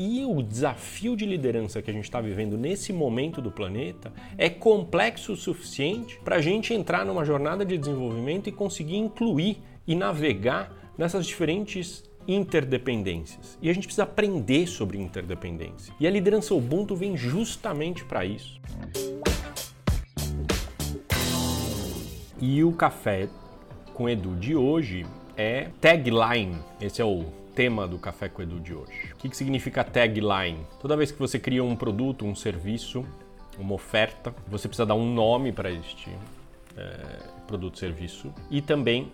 E o desafio de liderança que a gente está vivendo nesse momento do planeta é complexo o suficiente para a gente entrar numa jornada de desenvolvimento e conseguir incluir e navegar nessas diferentes interdependências. E a gente precisa aprender sobre interdependência. E a liderança Ubuntu vem justamente para isso. E o café com Edu de hoje é tagline. Esse é o tema do Café com Edu de hoje. O que, significa tagline? Toda vez que você cria um produto, um serviço, uma oferta, você precisa dar um nome para este é, produto, serviço e também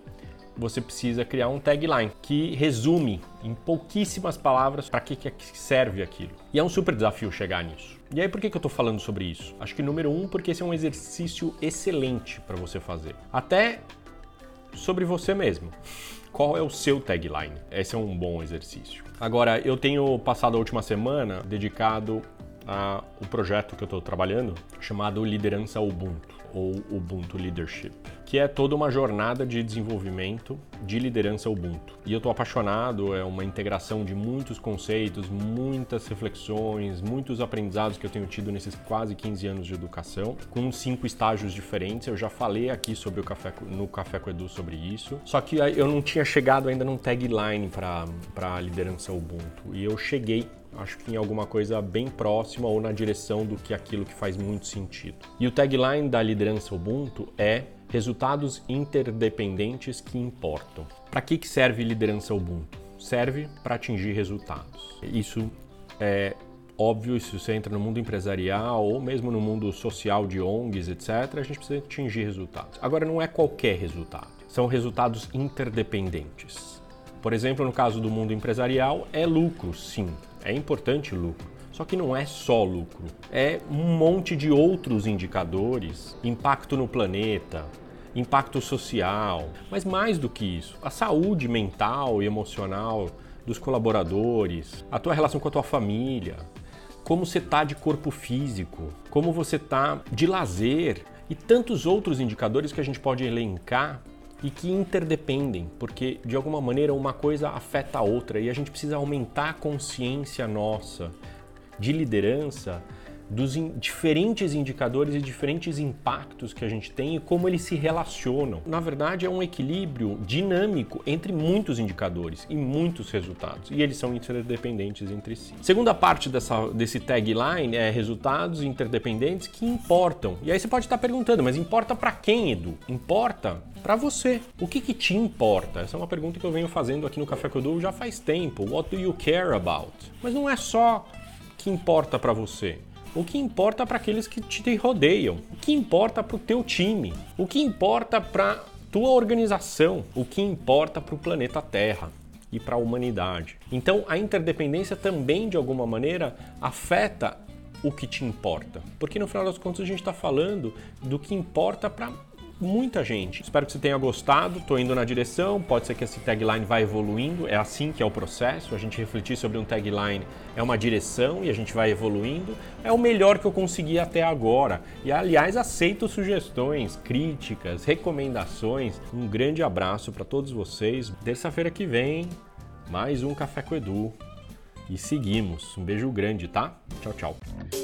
você precisa criar um tagline que resume em pouquíssimas palavras para que, que serve aquilo. E é um super desafio chegar nisso. E aí, por que, que eu estou falando sobre isso? Acho que número um, porque esse é um exercício excelente para você fazer. Até sobre você mesmo. Qual é o seu tagline? Esse é um bom exercício. Agora, eu tenho passado a última semana dedicado ao projeto que eu estou trabalhando, chamado Liderança Ubuntu, ou Ubuntu Leadership que é toda uma jornada de desenvolvimento de liderança Ubuntu. E eu estou apaixonado, é uma integração de muitos conceitos, muitas reflexões, muitos aprendizados que eu tenho tido nesses quase 15 anos de educação, com cinco estágios diferentes. Eu já falei aqui sobre o café, no Café com Edu sobre isso, só que eu não tinha chegado ainda num tagline para liderança Ubuntu. E eu cheguei acho que em alguma coisa bem próxima ou na direção do que aquilo que faz muito sentido. E o tagline da liderança Ubuntu é Resultados interdependentes que importam. Para que, que serve liderança Ubuntu? Serve para atingir resultados. Isso é óbvio, se você entra no mundo empresarial ou mesmo no mundo social de ONGs, etc., a gente precisa atingir resultados. Agora, não é qualquer resultado, são resultados interdependentes. Por exemplo, no caso do mundo empresarial, é lucro, sim, é importante lucro. Só que não é só lucro, é um monte de outros indicadores, impacto no planeta, impacto social, mas mais do que isso, a saúde mental e emocional dos colaboradores, a tua relação com a tua família, como você está de corpo físico, como você está de lazer e tantos outros indicadores que a gente pode elencar e que interdependem, porque de alguma maneira uma coisa afeta a outra e a gente precisa aumentar a consciência nossa de liderança dos in diferentes indicadores e diferentes impactos que a gente tem e como eles se relacionam. Na verdade, é um equilíbrio dinâmico entre muitos indicadores e muitos resultados, e eles são interdependentes entre si. Segunda parte dessa, desse tagline é resultados interdependentes que importam. E aí você pode estar perguntando, mas importa para quem, Edu? Importa para você. O que, que te importa? Essa é uma pergunta que eu venho fazendo aqui no Café com Edu já faz tempo. What do you care about? Mas não é só que importa para você o que importa para aqueles que te rodeiam, o que importa para o teu time, o que importa para tua organização, o que importa para o planeta Terra e para a humanidade. Então, a interdependência também, de alguma maneira, afeta o que te importa, porque no final das contas a gente está falando do que importa para muita gente. Espero que você tenha gostado, estou indo na direção, pode ser que esse tagline vá evoluindo, é assim que é o processo, a gente refletir sobre um tagline é uma direção e a gente vai evoluindo, é o melhor que eu consegui até agora. E aliás, aceito sugestões, críticas, recomendações. Um grande abraço para todos vocês. Terça-feira que vem, mais um Café com Edu. E seguimos. Um beijo grande, tá? Tchau, tchau.